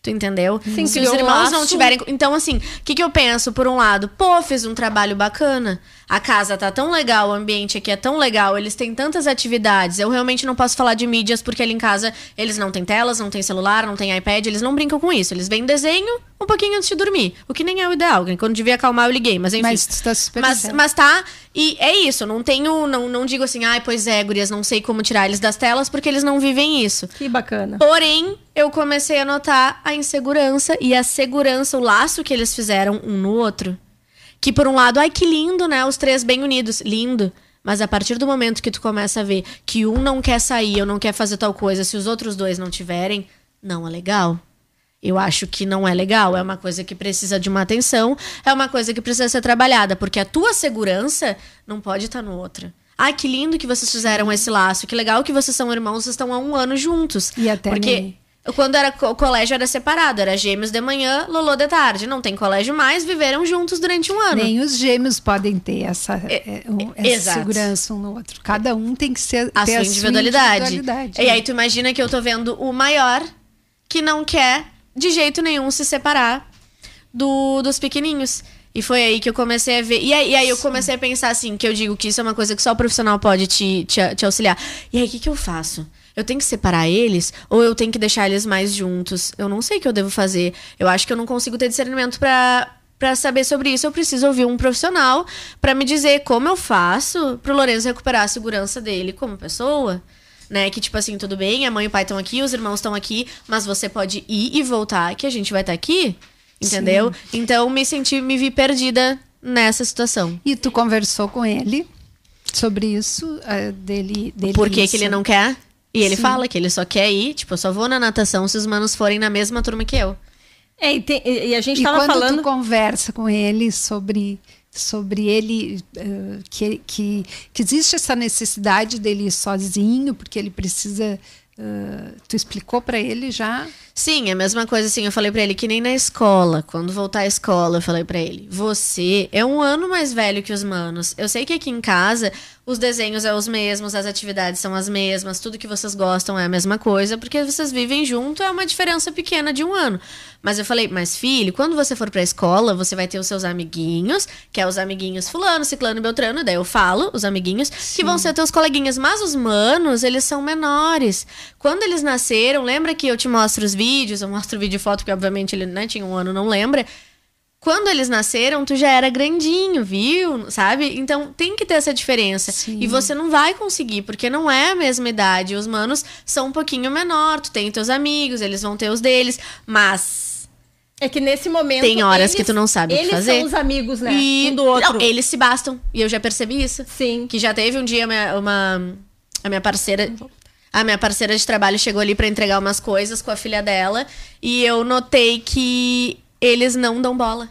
Tu entendeu? Sim, se os irmãos não laço. tiverem. Então, assim, o que, que eu penso? Por um lado, pô, fiz um trabalho bacana. A casa tá tão legal, o ambiente aqui é tão legal, eles têm tantas atividades. Eu realmente não posso falar de mídias, porque ali em casa eles não têm telas, não têm celular, não têm iPad, eles não brincam com isso. Eles veem desenho um pouquinho antes de dormir. O que nem é o ideal. Quando devia acalmar, eu liguei. Mas enfim. Mas tá super Mas, mas tá, e é isso, não tenho, não, não digo assim, ai, pois é, gurias, não sei como tirar eles das telas, porque eles não vivem isso. Que bacana. Porém, eu comecei a notar a insegurança e a segurança, o laço que eles fizeram um no outro. Que por um lado, ai que lindo, né? Os três bem unidos. Lindo. Mas a partir do momento que tu começa a ver que um não quer sair ou não quer fazer tal coisa, se os outros dois não tiverem, não é legal. Eu acho que não é legal, é uma coisa que precisa de uma atenção, é uma coisa que precisa ser trabalhada, porque a tua segurança não pode estar no outro. Ai, que lindo que vocês fizeram esse laço, que legal que vocês são irmãos, vocês estão há um ano juntos. E até Porque nem- quando era o colégio era separado, era gêmeos de manhã, Lolô de tarde. Não tem colégio mais, viveram juntos durante um ano. Nem os gêmeos podem ter essa, é, um- essa exato. segurança um no outro. Cada um tem que ser, a sua a individualidade. sua individualidade. E aí tu imagina que eu tô vendo o maior que não quer de jeito nenhum se separar do, dos pequenininhos. E foi aí que eu comecei a ver. E aí, e aí eu comecei a pensar assim, que eu digo que isso é uma coisa que só o profissional pode te, te, te auxiliar. E aí, o que, que eu faço? Eu tenho que separar eles ou eu tenho que deixar eles mais juntos? Eu não sei o que eu devo fazer. Eu acho que eu não consigo ter discernimento pra para saber sobre isso. Eu preciso ouvir um profissional pra me dizer como eu faço pro Lourenço recuperar a segurança dele como pessoa. Né? Que, tipo assim, tudo bem, a mãe e o pai estão aqui, os irmãos estão aqui, mas você pode ir e voltar, que a gente vai estar aqui. Entendeu? Então, me senti, me vi perdida nessa situação. E tu conversou com ele sobre isso, ah, dele, dele Por que, isso. que ele não quer? E ele Sim. fala que ele só quer ir, tipo, eu só vou na natação se os manos forem na mesma turma que eu. É, e, tem- e- a gente E tava quando falando. tu conversa com ele sobre sobre ele eh, que, que que existe essa necessidade dele ir sozinho porque ele precisa eh, tu explicou para ele já Sim, é a mesma coisa assim. Eu falei pra ele que nem na escola. Quando voltar à escola, eu falei pra ele: você é um ano mais velho que os manos. Eu sei que aqui em casa os desenhos é os mesmos, as atividades são as mesmas, tudo que vocês gostam é a mesma coisa, porque vocês vivem junto, é uma diferença pequena de um ano. Mas eu falei: mas filho, quando você for pra escola, você vai ter os seus amiguinhos, que é os amiguinhos Fulano, Ciclano e Beltrano. Daí eu falo, os amiguinhos, que vão ser teus coleguinhas. Mas os manos, eles são menores. Quando eles nasceram, lembra que eu te mostro os vídeos, eu mostro vídeo e foto, porque obviamente ele né, tinha um ano, não lembra. Quando eles nasceram, tu já era grandinho, viu? Sabe? Então tem que ter essa diferença. Sim. E você não vai conseguir, porque não é a mesma idade. Os manos são um pouquinho menor, tu tem teus amigos, eles vão ter os deles, mas. É que nesse momento. Tem horas que tu não sabe o que eles fazer. são os amigos, né? E Um do outro. Não, eles se bastam. E eu já percebi isso. Sim. Que já teve um dia uma, uma- a minha parceira. A minha parceira de trabalho chegou ali pra entregar umas coisas com a filha dela. E eu notei que eles não dão bola.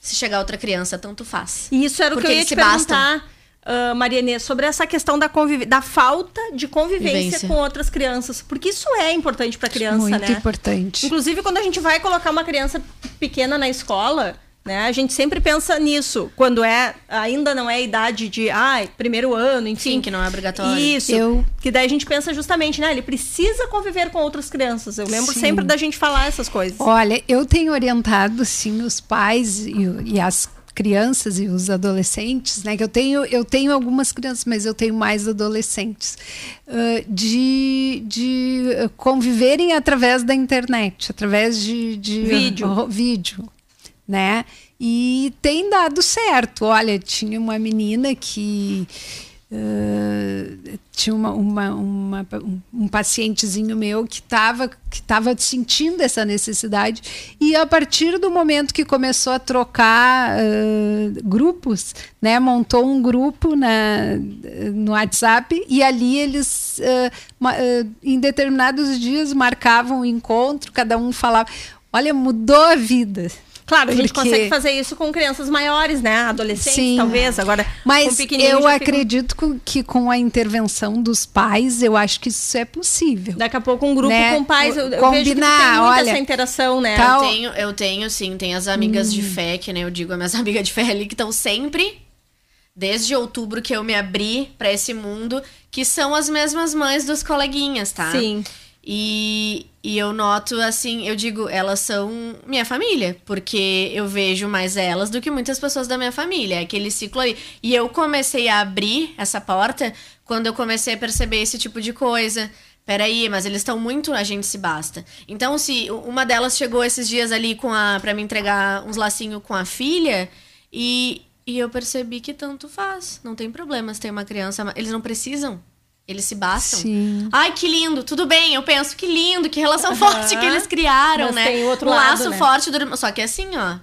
Se chegar outra criança, tanto faz. E isso era o Porque que eu ia te perguntar, ah, Maria Inês, sobre essa questão da, da falta de convivência Vivência. com outras crianças. Porque isso é importante pra criança, muito né? importante Inclusive, quando a gente vai colocar uma criança pequena na escola, né? A gente sempre pensa nisso. Quando é ainda não é idade de, ai, primeiro ano, enfim. Sim, que não é obrigatório. Isso. Eu- Que daí a gente pensa justamente, né? Ele precisa conviver com outras crianças. Eu lembro Sim. sempre da gente falar essas coisas. Olha, eu tenho orientado sim os pais e, e as crianças e os adolescentes, né? Que eu tenho, eu tenho algumas crianças, mas eu tenho mais adolescentes, ah, de, de conviverem através da internet, através de, de Vídeo. oh, vídeo, né? E tem dado certo. Olha, tinha uma menina que Uh, tinha uma, uma, uma- um, pacientezinho meu que estava que tava sentindo essa necessidade e a partir do momento que começou a trocar uh, grupos, né, montou um grupo na, no WhatsApp e ali eles uh, em determinados dias marcavam um encontro, cada um falava, olha, mudou a vida. Claro, a gente Porque- consegue fazer isso com crianças maiores, né? Adolescentes, Sim. talvez. Agora, Mas eu fica- acredito que com a intervenção dos pais, eu acho que isso é possível. Daqui a pouco um grupo Né? com pais, eu, eu Combinar, vejo que tem muita olha, essa interação, né? tal- Eu tenho, eu tenho sim, tem as amigas de fé, que né, eu digo, as minhas amigas de fé ali que estão sempre, desde outubro que eu me abri pra esse mundo, que são as mesmas mães dos coleguinhas, tá? Sim. E, e eu noto, assim, eu digo, elas são minha família, porque eu vejo mais elas do que muitas pessoas da minha família. É aquele ciclo aí. E eu comecei a abrir essa porta quando eu comecei a perceber esse tipo de coisa. Peraí, mas eles estão muito a gente se basta. Então, se uma delas chegou esses dias ali com a para me entregar uns lacinhos com a filha, e, e eu percebi que tanto faz. Não tem problema se tem uma criança. Eles não precisam. Eles se bastam. Sim. Ai, que lindo, tudo bem. Eu penso que lindo, que relação forte que eles criaram, Mas né? tem outro um lado, laço né? forte do. Só que assim, ó.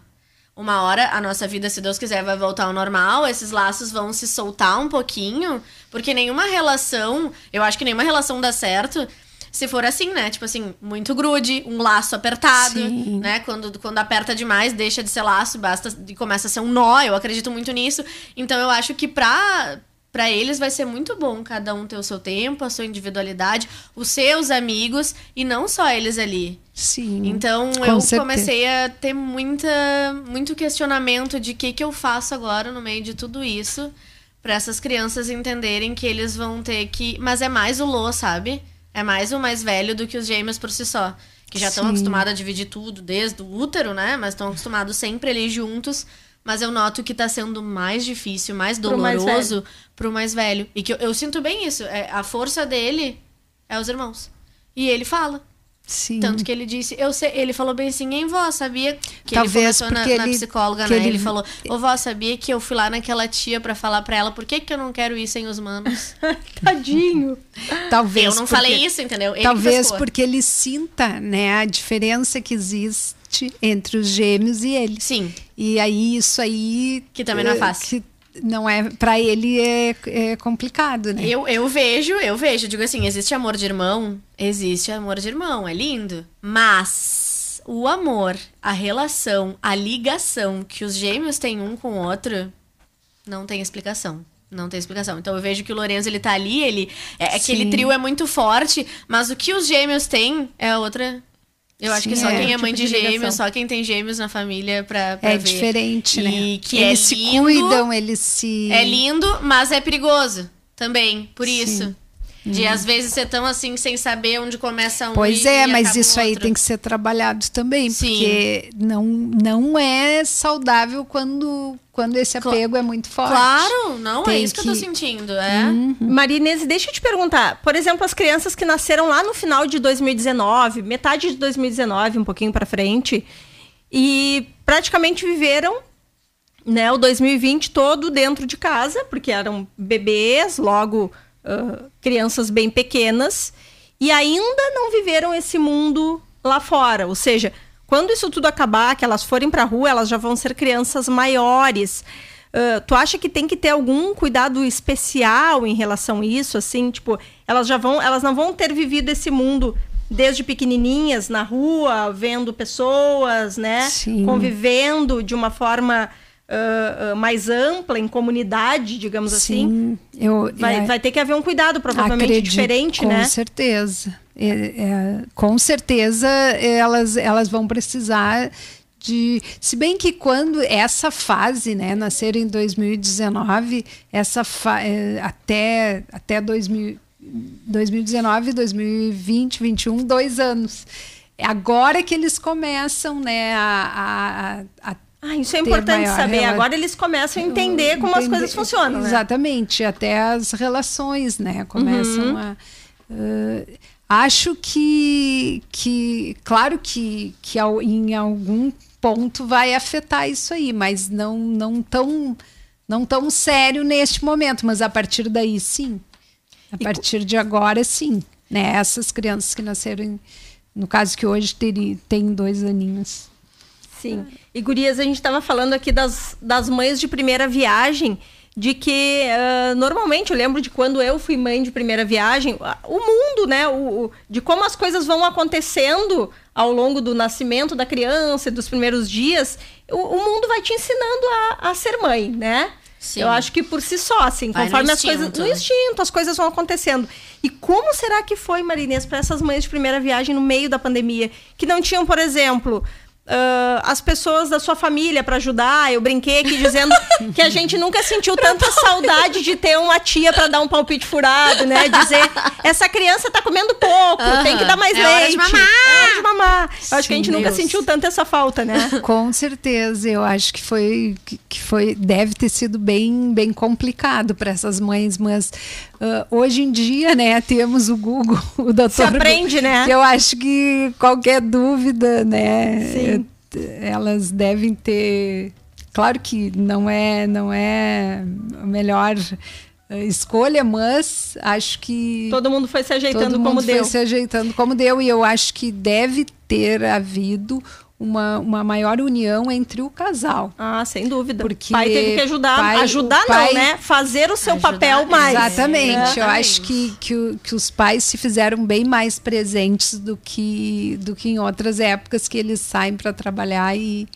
uma hora a nossa vida, se Deus quiser, vai voltar ao normal, esses laços vão se soltar um pouquinho, porque nenhuma relação, eu acho que nenhuma relação dá certo se for assim, né? Tipo assim, muito grude, um laço apertado, Sim. né? Quando, quando aperta demais, deixa de ser laço, basta e começa a ser um nó. Eu acredito muito nisso. Então eu acho que pra, pra eles vai ser muito bom cada um ter o seu tempo, a sua individualidade, os seus amigos e não só eles ali. Sim. Então Com eu certeza. comecei a ter muita, muito questionamento de o que, que eu faço agora no meio de tudo isso. Pra essas crianças entenderem que eles vão ter que. Mas é mais o Lô, sabe? É mais o mais velho do que os gêmeos por si só. Que já estão acostumados a dividir tudo desde o útero, né? Mas estão acostumados sempre ali juntos. Mas eu noto que tá sendo mais difícil, mais Pro mais doloroso pro mais velho. E que eu, eu sinto bem isso. É, a força dele é os irmãos. E ele fala. Sim. Tanto que ele disse, eu sei, ele falou bem assim, hein, vó, sabia que Talvez ele começou na, porque na ele- psicóloga, né? ele- Ele... falou, ô vó, sabia que eu fui lá naquela tia pra falar pra ela por que, que eu não quero ir sem os manos? Tadinho. Talvez eu não porque- falei isso, entendeu? Ele Talvez porque ele sinta, né, a diferença que existe entre os gêmeos e ele. Sim, E aí isso aí Que também não é eh, fácil. Que não é para ele é, é complicado, né? eu, eu vejo, eu vejo, digo assim, existe amor de irmão? Existe amor de irmão, é lindo. Mas o amor, a relação, a ligação que os gêmeos têm um com o outro, não tem explicação. Não tem explicação. Então eu vejo que o Lorenzo, ele tá ali, ele. É, aquele Sim. trio é muito forte, mas o que os gêmeos têm é outra. Eu acho Sim, que só é quem é mãe tipo de de gêmeos, só quem tem gêmeos na família pra, pra É ver. diferente, E né? que eles é se lindo, cuidam, eles se É lindo, mas é perigoso também, por Sim. Isso. De às vezes ser tão assim, sem saber onde começa um Pois é, e mas isso aí tem que ser trabalhado também, Sim. porque não, não é saudável quando, quando esse Cla- apego é muito forte. Claro, não, é Tem isso que... eu tô que- Uhum. sentindo, é. Maria Inês, deixa eu te perguntar. Por exemplo, as crianças que nasceram lá no final de 2019, metade de 2019, um pouquinho pra frente, e praticamente viveram né, o 2020 todo dentro de casa, porque eram bebês, logo ah, crianças bem pequenas, e ainda não viveram esse mundo lá fora. Ou seja, quando isso tudo acabar, que elas forem pra rua, elas já vão ser crianças maiores. Ah, tu acha que tem que ter algum cuidado especial em relação a isso? Assim, tipo, elas já vão, elas não vão ter vivido esse mundo desde pequenininhas na rua, vendo pessoas, né, Sim. convivendo de uma forma ah, mais ampla em comunidade, digamos assim. Sim, eu, Vai, é- vai ter que haver um cuidado, provavelmente Acredito, diferente, com né? certeza. É, é, com certeza elas, elas vão precisar de. Se bem que quando essa fase, né, nascer em 2019, essa é, até, até 2000, 2019, 2020, 21, dois anos. É agora que eles começam, né, a, a, a Ah, isso é importante saber. rela- Agora eles começam a entender como as Entender- coisas funcionam, né? Exatamente, até as relações, né? Começam Uhum. a. eh, acho que, que claro que, que ao- em algum ponto vai afetar isso aí, mas não, não tão não tão sério neste momento, mas a partir daí sim. A partir de agora sim, né? Essas crianças que nasceram, no caso que hoje tem dois aninhos. Sim. E Gurias, a gente estava falando aqui das, das mães de primeira viagem, de que ah, normalmente, eu lembro de quando eu fui mãe de primeira viagem, o mundo, né? O, o- de como as coisas vão acontecendo ao longo do nascimento da criança e dos primeiros dias, o, o mundo vai te ensinando a, a ser mãe, né? Sim. Eu acho que por si só, assim, Vai conforme as coisas. No né? instinto, as coisas vão acontecendo. E como será que foi, Marinês, para essas mães de primeira viagem no meio da pandemia? Que não tinham, por exemplo, ah, as pessoas da sua família para ajudar. Eu brinquei aqui dizendo que a gente nunca sentiu tanta saudade de ter uma tia para dar um palpite furado, né? Dizer, essa criança tá comendo pouco, tem que dar mais É hora leite. de mamar. É Eu acho que a gente Sim, nunca Deus. sentiu tanto essa falta, né? Com certeza, eu acho que foi que foi deve ter sido bem bem complicado para essas mães, mas ah, hoje em dia, né, temos o Google, o doutor. Se aprende, Google, né? Que eu acho que qualquer dúvida, né, Sim. eh, elas devem ter. Claro que não é não é a melhor escolha, mas acho que Todo mundo foi se ajeitando Todo como mundo deu. foi se ajeitando como deu. E eu acho que deve ter havido uma, uma maior união entre o casal. Ah, sem dúvida. Porque pai teve que ajudar. pai- ajudar pai- não, né? Fazer o seu Ajudar, papel mais. Exatamente. Eu Exatamente. acho que, que, que os pais se fizeram bem mais presentes do que, do que em outras épocas que eles saem para trabalhar e,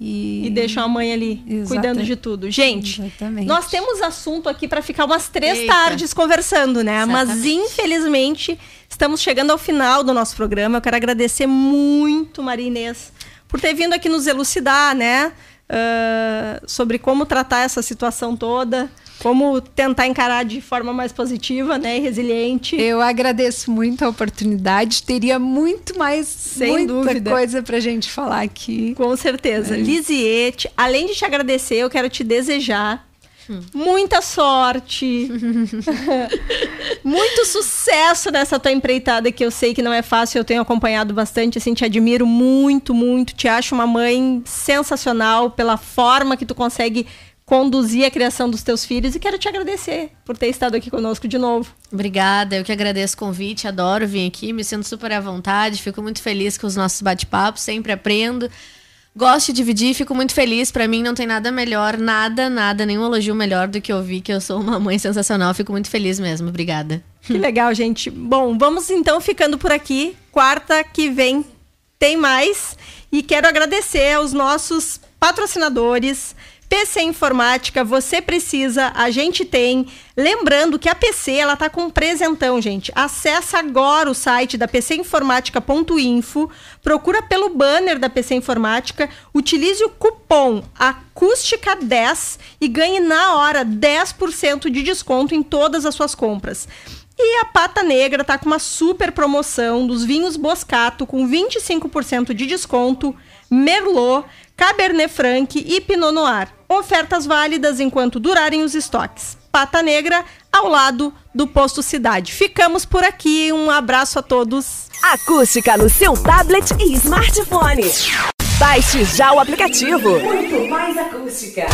e, E deixam a mãe ali cuidando de tudo. Gente, Exatamente. nós temos assunto aqui para ficar umas três Eita. tardes conversando, né? Mas Exatamente. infelizmente estamos chegando ao final do nosso programa. Eu quero agradecer muito, Maria Inês, por ter vindo aqui nos elucidar, né? Ah, sobre como tratar essa situação toda, como tentar encarar de forma mais positiva, né? E resiliente. Eu agradeço muito a oportunidade. Teria muito mais, Sem muita dúvida. coisa pra gente falar aqui. Com certeza. Lisiete, além de te agradecer, eu quero te desejar muita sorte, muito sucesso nessa tua empreitada que eu sei que não é fácil, eu tenho acompanhado bastante, assim, te admiro muito, muito, te acho uma mãe sensacional pela forma que tu consegue conduzir a criação dos teus filhos e quero te agradecer por ter estado aqui conosco de novo. Obrigada, eu que agradeço o convite, adoro vir aqui, me sinto super à vontade, fico muito feliz com os nossos bate-papos, sempre aprendo. Gosto de dividir, fico muito feliz. Pra mim não tem nada melhor, nada, nada, nenhum elogio melhor do que ouvir que eu sou uma mãe sensacional. Fico muito feliz mesmo. Obrigada. Que legal, gente. Bom, vamos então ficando por aqui. Quarta que vem tem mais. E quero agradecer aos nossos patrocinadores. PC Informática, você precisa, a gente tem. Lembrando que a PC, ela tá com um presentão, gente. Acesse agora o site da pcinformática.info, procura pelo banner da PC Informática, utilize o cupom acústica10 e ganhe na hora 10% de desconto em todas as suas compras. E a Pata Negra tá com uma super promoção dos vinhos Boscato com 25% de desconto, Merlot, Cabernet Franc e Pinot Noir. Ofertas válidas enquanto durarem os estoques. Pata Negra ao lado do Posto Cidade. Ficamos por aqui. Um abraço a todos. Acústica no seu tablet e smartphone. Baixe já o aplicativo. Muito mais acústica.